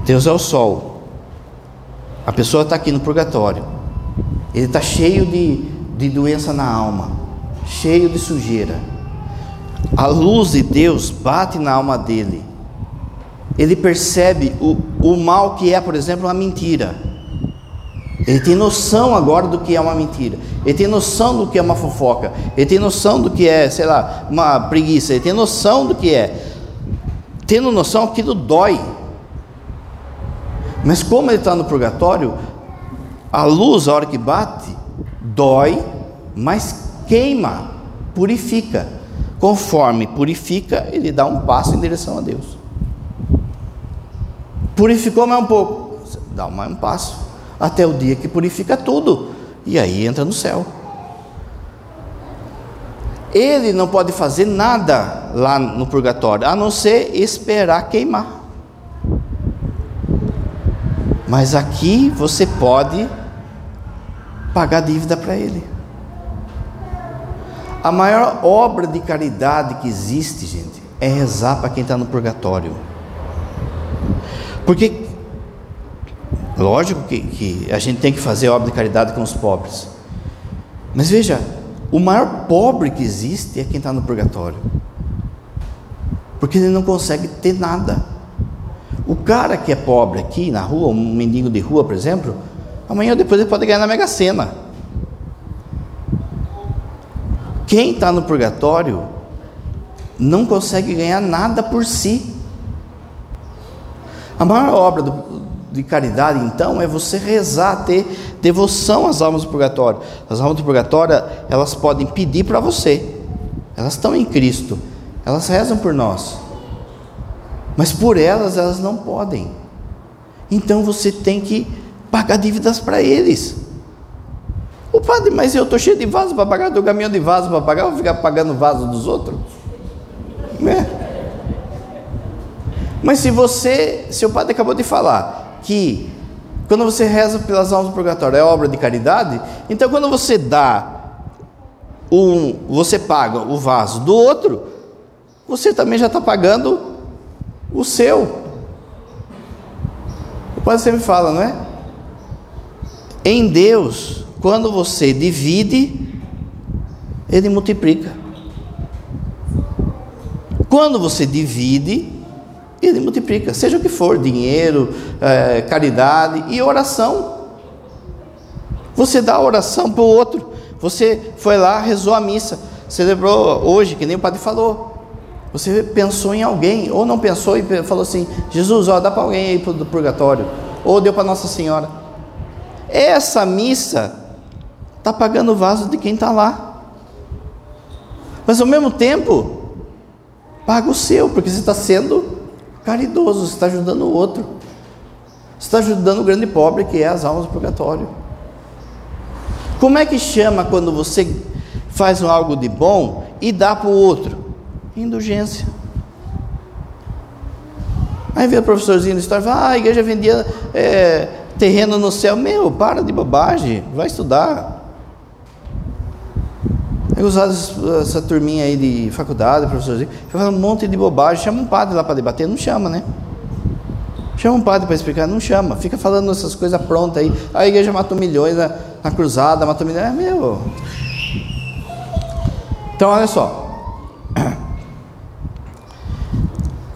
Deus é o sol. A pessoa está aqui no purgatório. Ele está cheio de, de doença na alma, cheio de sujeira. A luz de Deus bate na alma dele ele percebe o, o mal que é, por exemplo, uma mentira. Ele tem noção agora do que é uma mentira. Ele tem noção do que é uma fofoca. Ele tem noção do que é, sei lá, uma preguiça. Ele tem noção do que é. Tendo noção, aquilo dói. Mas como ele está no purgatório, a luz, a hora que bate, dói, mas queima, purifica. Conforme purifica, ele dá um passo em direção a Deus. Purificou mais um pouco, dá mais um passo, até o dia que purifica tudo, e aí entra no céu. Ele não pode fazer nada lá no purgatório, a não ser esperar queimar. Mas aqui você pode pagar dívida para ele. A maior obra de caridade que existe, gente, é rezar para quem está no purgatório. Porque Lógico que, que a gente tem que fazer obra de caridade com os pobres. Mas veja, o maior pobre que existe é quem está no purgatório. Porque ele não consegue ter nada. O cara que é pobre aqui na rua, um mendigo de rua, por exemplo, amanhã ou depois ele pode ganhar na Mega Sena. Quem está no purgatório não consegue ganhar nada por si. A maior obra do, de caridade, então, é você rezar, ter devoção às almas do purgatório. As almas do purgatório, elas podem pedir para você, elas estão em Cristo, elas rezam por nós, mas por elas, elas não podem. Então você tem que pagar dívidas para eles. O padre, mas eu estou cheio de vaso para pagar, do caminhão de vaso para pagar, vou ficar pagando vaso dos outros? Né? Mas se você, seu padre acabou de falar que quando você reza pelas almas do purgatório é obra de caridade, então quando você dá um, você paga o vaso do outro, você também já está pagando o seu. O padre sempre fala, não é? Em Deus, quando você divide, Ele multiplica. Quando você divide, ele multiplica, seja o que for, dinheiro, é, caridade e oração. Você dá oração para o outro. Você foi lá, rezou a missa, celebrou hoje, que nem o padre falou. Você pensou em alguém, ou não pensou e falou assim: Jesus, ó, dá para alguém aí do purgatório, ou deu para Nossa Senhora. Essa missa está pagando o vaso de quem está lá, mas ao mesmo tempo, paga o seu, porque você está sendo caridoso, você está ajudando o outro. Você está ajudando o grande pobre que é as almas do purgatório. Como é que chama quando você faz algo de bom e dá para o outro? Indulgência. Aí vem o professorzinho da história e fala: ah, a igreja vendia é, terreno no céu. Meu, para de bobagem, vai estudar. Aí usar essa turminha aí de faculdade, professorzinho, fala um monte de bobagem, chama um padre lá para debater, não chama, né? Chama um padre para explicar, não chama, fica falando essas coisas prontas aí. A igreja matou milhões na, na cruzada, matou milhões, é meu. Então olha só.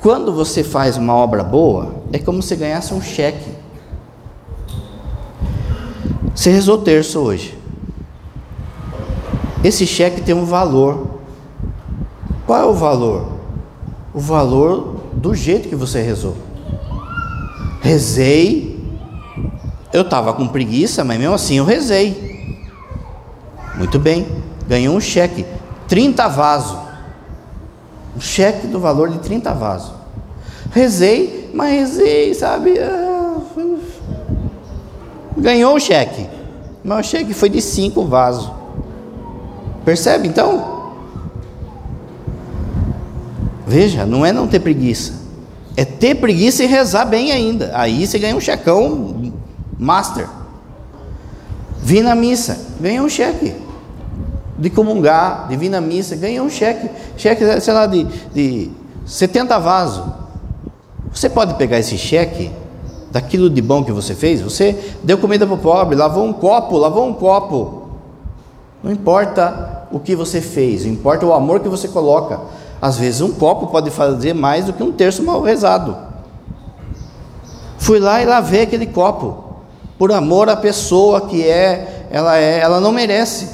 Quando você faz uma obra boa, é como se ganhasse um cheque. Você rezou terço hoje. Esse cheque tem um valor. Qual é o valor? O valor do jeito que você rezou. Rezei, eu estava com preguiça, mas mesmo assim eu rezei. Muito bem, ganhou um cheque, 30 vasos. Um cheque do valor de 30 vasos. Rezei, mas rezei, sabe? Ah, ganhou o cheque, mas o cheque foi de 5 vasos. Percebe então? Veja, não é não ter preguiça, é ter preguiça e rezar bem ainda. Aí você ganha um checão master. Vim na missa, ganha um cheque. De comungar, de vir na missa, ganha um cheque. Cheque, sei lá, de, de 70 vasos. Você pode pegar esse cheque daquilo de bom que você fez. Você deu comida para o pobre, lavou um copo, lavou um copo. Não importa o que você fez, importa o amor que você coloca. Às vezes um copo pode fazer mais do que um terço mal rezado. Fui lá e lavei aquele copo, por amor à pessoa que é, ela é, ela não merece.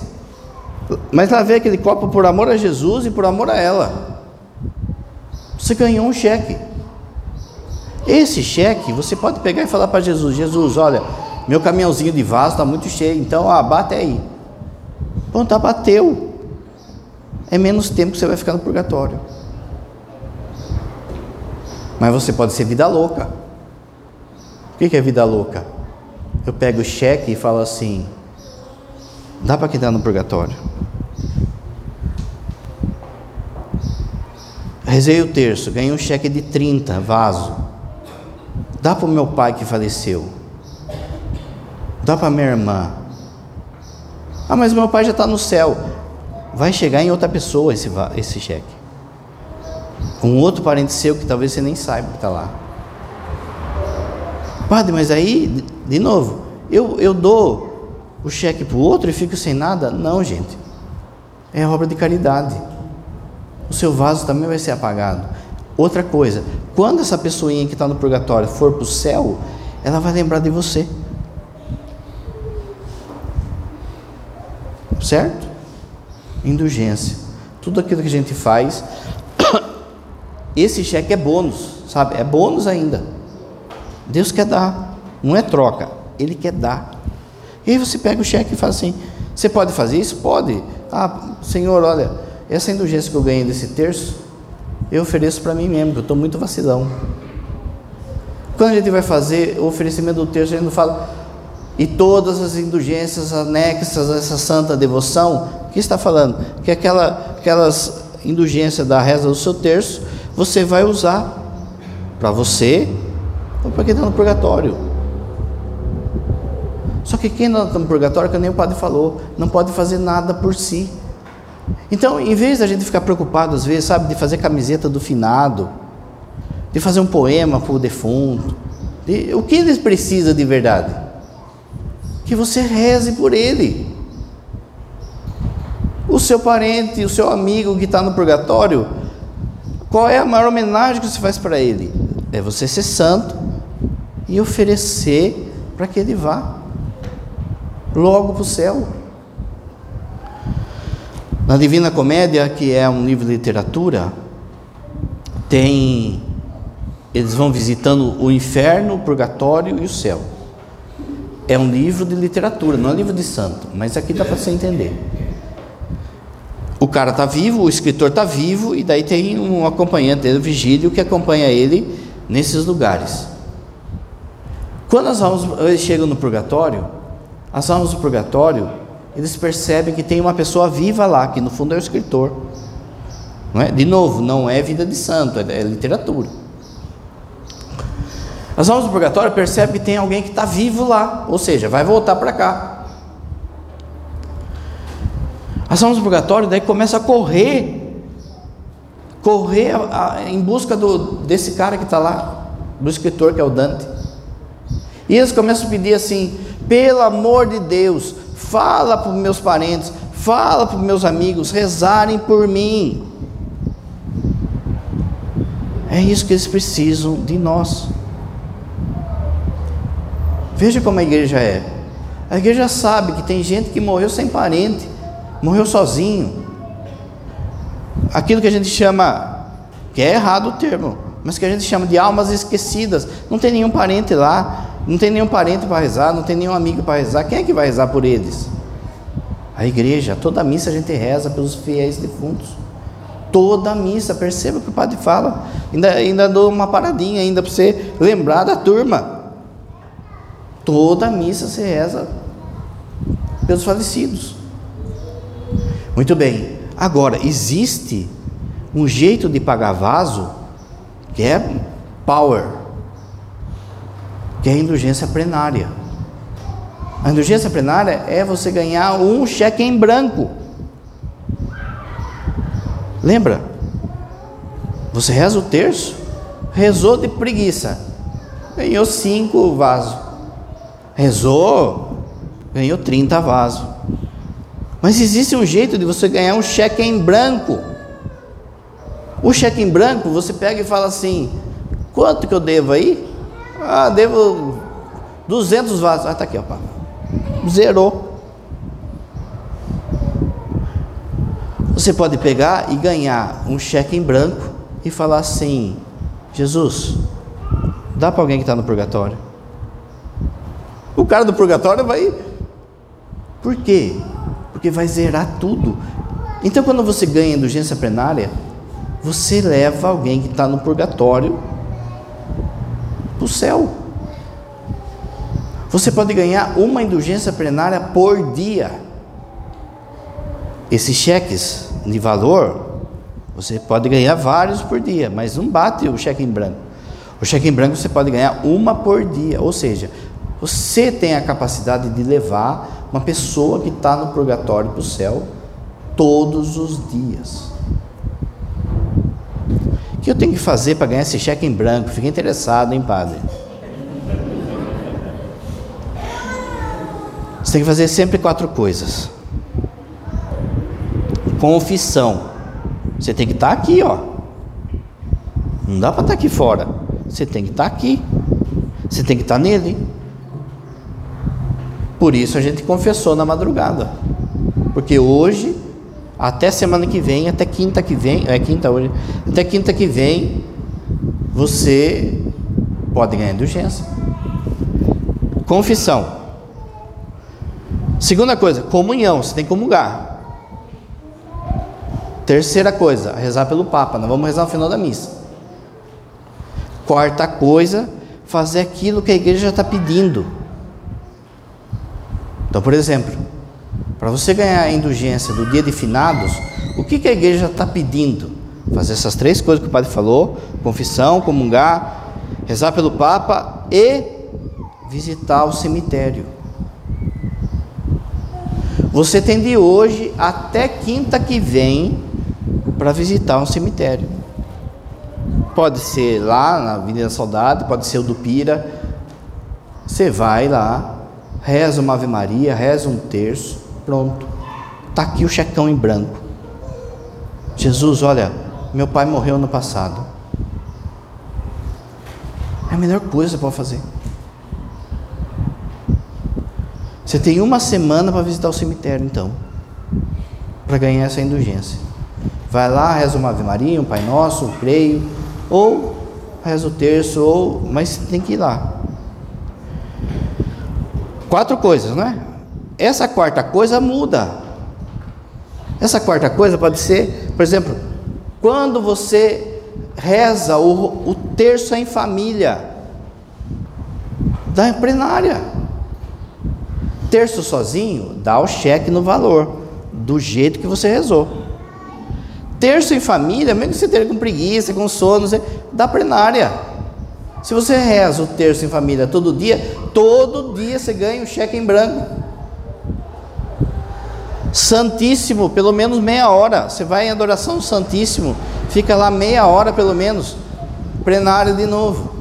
Mas lavei aquele copo por amor a Jesus e por amor a ela. Você ganhou um cheque. Esse cheque você pode pegar e falar para Jesus: Jesus, olha, meu caminhãozinho de vaso está muito cheio, então ah, bate aí. Bom, tá bateu. É menos tempo que você vai ficar no purgatório. Mas você pode ser vida louca. O que é vida louca? Eu pego o cheque e falo assim: dá para quem está no purgatório. Rezei o terço, ganhei um cheque de 30, vaso. Dá para o meu pai que faleceu. Dá para minha irmã. Ah, mas meu pai já está no céu. Vai chegar em outra pessoa esse, esse cheque. Um outro parente seu que talvez você nem saiba que está lá. Padre, mas aí, de novo, eu, eu dou o cheque para o outro e fico sem nada? Não, gente. É obra de caridade. O seu vaso também vai ser apagado. Outra coisa, quando essa pessoinha que está no purgatório for para o céu, ela vai lembrar de você. Certo? Indulgência. Tudo aquilo que a gente faz. Esse cheque é bônus, sabe? É bônus ainda. Deus quer dar, não é troca, Ele quer dar. E aí você pega o cheque e fala assim: Você pode fazer isso? Pode. Ah, Senhor, olha, essa indulgência que eu ganhei desse terço, eu ofereço para mim mesmo, que eu estou muito vacilão. Quando a gente vai fazer o oferecimento do terço, a gente não fala, e todas as indulgências anexas a essa santa devoção, o que está falando? Que aquela, aquelas indulgências da reza do seu terço, você vai usar para você ou para quem está no purgatório. Só que quem está no purgatório, que nem o padre falou, não pode fazer nada por si. Então, em vez da gente ficar preocupado, às vezes, sabe, de fazer camiseta do finado, de fazer um poema para o defunto, de, o que eles precisam de verdade? Que você reze por ele. O seu parente, o seu amigo que está no purgatório, qual é a maior homenagem que você faz para ele? É você ser santo e oferecer para que ele vá logo para o céu. Na Divina Comédia, que é um livro de literatura, tem eles vão visitando o inferno, o purgatório e o céu. É um livro de literatura, não é um livro de santo, mas aqui dá para você entender. O cara está vivo, o escritor está vivo, e daí tem um acompanhante dele, o vigílio, que acompanha ele nesses lugares. Quando as almas eles chegam no purgatório, as almas do purgatório eles percebem que tem uma pessoa viva lá, que no fundo é o escritor. Não é? De novo, não é vida de santo, é, é literatura. As almas do purgatório percebem que tem alguém que está vivo lá, ou seja, vai voltar para cá. As almas do purgatório daí começam a correr, correr a, a, em busca do, desse cara que está lá, do escritor que é o Dante. E eles começam a pedir assim: pelo amor de Deus, fala para os meus parentes, fala para os meus amigos rezarem por mim. É isso que eles precisam de nós. Veja como a igreja é. A igreja sabe que tem gente que morreu sem parente, morreu sozinho. Aquilo que a gente chama, que é errado o termo, mas que a gente chama de almas esquecidas. Não tem nenhum parente lá, não tem nenhum parente para rezar, não tem nenhum amigo para rezar. Quem é que vai rezar por eles? A igreja. Toda missa a gente reza pelos fiéis defuntos. Toda missa, perceba o que o padre fala. Ainda, ainda dou uma paradinha ainda para você lembrar da turma. Toda missa se reza pelos falecidos. Muito bem. Agora, existe um jeito de pagar vaso que é power que é a indulgência plenária. A indulgência plenária é você ganhar um cheque em branco. Lembra? Você reza o terço, rezou de preguiça, ganhou cinco vasos. Rezou, ganhou 30 vasos. Mas existe um jeito de você ganhar um cheque em branco. O cheque em branco, você pega e fala assim: quanto que eu devo aí? Ah, devo 200 vasos. Ah, tá aqui, ó. Pá. Zerou. Você pode pegar e ganhar um cheque em branco e falar assim: Jesus, dá para alguém que está no purgatório. Cara do purgatório vai. Por quê? Porque vai zerar tudo. Então, quando você ganha indulgência plenária, você leva alguém que está no purgatório para o céu. Você pode ganhar uma indulgência plenária por dia. Esses cheques de valor, você pode ganhar vários por dia, mas não bate o cheque em branco. O cheque em branco você pode ganhar uma por dia, ou seja, você tem a capacidade de levar uma pessoa que está no purgatório para o céu todos os dias. O que eu tenho que fazer para ganhar esse cheque em branco? Fiquei interessado, hein, padre? Você tem que fazer sempre quatro coisas. Confissão. Você tem que estar aqui, ó. Não dá para estar aqui fora. Você tem que estar aqui. Você tem que estar nele. Por isso a gente confessou na madrugada. Porque hoje, até semana que vem, até quinta que vem, é quinta hoje, até quinta que vem, você pode ganhar indulgência. Confissão. Segunda coisa, comunhão, você tem que comungar. Terceira coisa, rezar pelo Papa. Nós vamos rezar no final da missa. Quarta coisa, fazer aquilo que a igreja está pedindo. Então, por exemplo, para você ganhar a indulgência do dia de finados, o que, que a igreja está pedindo? Fazer essas três coisas que o padre falou: confissão, comungar, rezar pelo Papa e visitar o cemitério. Você tem de hoje até quinta que vem para visitar um cemitério. Pode ser lá na Avenida Saudade, pode ser o do Pira. Você vai lá, reza uma Ave Maria, reza um terço, pronto. Está aqui o checão em branco. Jesus, olha, meu pai morreu no passado. É a melhor coisa para fazer. Você tem uma semana para visitar o cemitério, então, para ganhar essa indulgência. Vai lá, reza uma Ave Maria, um Pai Nosso, um Creio, ou reza o terço, ou, mas tem que ir lá. Quatro coisas, não é? Essa quarta coisa muda. Essa quarta coisa pode ser, por exemplo, quando você reza o, o terço em família, da plenária. Terço sozinho, dá o cheque no valor, do jeito que você rezou. Terço em família, mesmo que você esteja com preguiça, com sono, dá plenária. Se você reza o terço em família todo dia, todo dia você ganha um cheque em branco. Santíssimo, pelo menos meia hora. Você vai em adoração do Santíssimo, fica lá meia hora pelo menos, plenário de novo.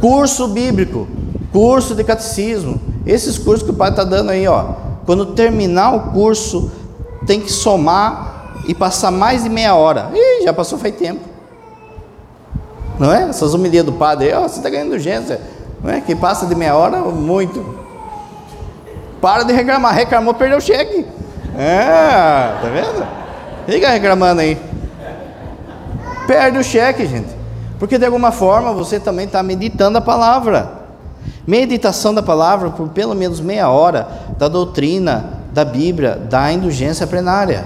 Curso bíblico, curso de catecismo. Esses cursos que o pai está dando aí, ó. Quando terminar o curso, tem que somar e passar mais de meia hora. Ih, já passou faz tempo. Não é? Essas humilhas do padre, oh, você está ganhando urgência. Não é? Que passa de meia hora, muito. Para de reclamar. Reclamou, perdeu o cheque. É, tá vendo? Fica reclamando aí. Perde o cheque, gente. Porque de alguma forma você também está meditando a palavra. Meditação da palavra por pelo menos meia hora da doutrina da Bíblia, da indulgência plenária.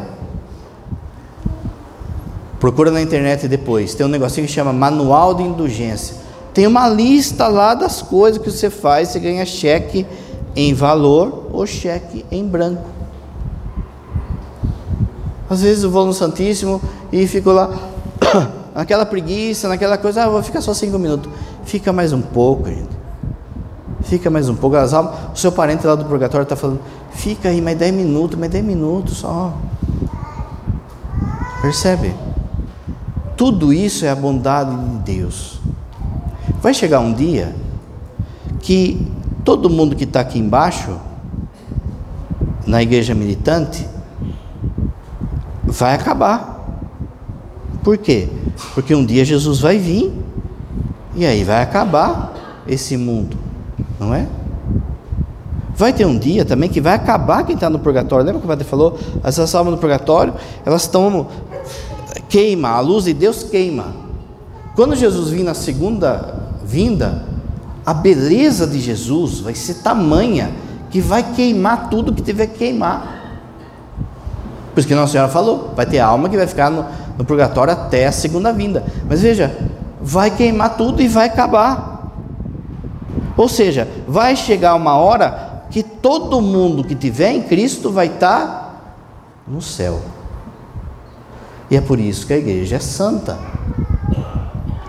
Procura na internet depois. Tem um negocinho que chama Manual de Indulgência. Tem uma lista lá das coisas que você faz, você ganha cheque em valor ou cheque em branco. Às vezes eu vou no Santíssimo e fico lá, naquela preguiça, naquela coisa, ah, vou ficar só cinco minutos. Fica mais um pouco, gente. Fica mais um pouco. As almas, o seu parente lá do purgatório está falando, fica aí mais dez minutos, mais dez minutos só. Percebe? Tudo isso é a bondade de Deus. Vai chegar um dia que todo mundo que está aqui embaixo, na igreja militante, vai acabar. Por quê? Porque um dia Jesus vai vir e aí vai acabar esse mundo, não é? Vai ter um dia também que vai acabar quem está no purgatório. Lembra que o padre falou? Essas almas no purgatório, elas estão queima, a luz de Deus queima. Quando Jesus vir na segunda vinda, a beleza de Jesus vai ser tamanha que vai queimar tudo que tiver que queimar. Por isso que Nossa Senhora falou: vai ter alma que vai ficar no, no purgatório até a segunda vinda. Mas veja, vai queimar tudo e vai acabar. Ou seja, vai chegar uma hora que todo mundo que tiver em Cristo vai estar no céu. E é por isso que a igreja é santa.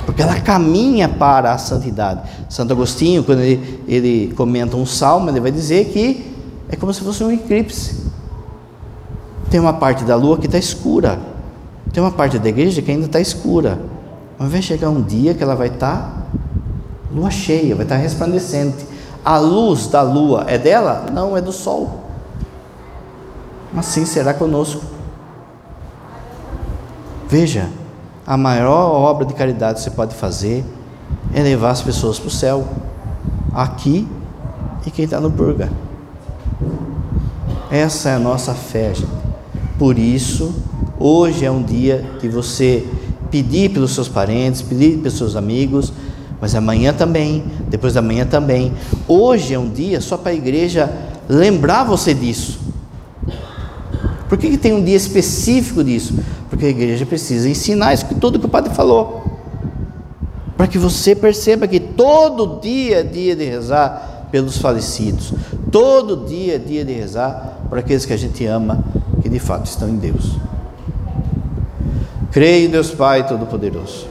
Porque ela caminha para a santidade. Santo Agostinho, quando ele, ele comenta um salmo, ele vai dizer que é como se fosse um eclipse. Tem uma parte da lua que está escura. Tem uma parte da igreja que ainda está escura. Mas vai chegar um dia que ela vai estar tá lua cheia, vai estar tá resplandecente. A luz da lua é dela? Não, é do sol. Assim será conosco. Veja, a maior obra de caridade que você pode fazer é levar as pessoas para o céu, aqui e quem está no purga. Essa é a nossa fé, gente. Por isso, hoje é um dia de você pedir pelos seus parentes, pedir pelos seus amigos, mas amanhã também, depois da manhã também. Hoje é um dia só para a igreja lembrar você disso. Por que, que tem um dia específico disso? Porque a igreja precisa ensinar isso, tudo que o padre falou. Para que você perceba que todo dia é dia de rezar pelos falecidos. Todo dia é dia de rezar para aqueles que a gente ama, que de fato estão em Deus. Creio em Deus Pai Todo-Poderoso.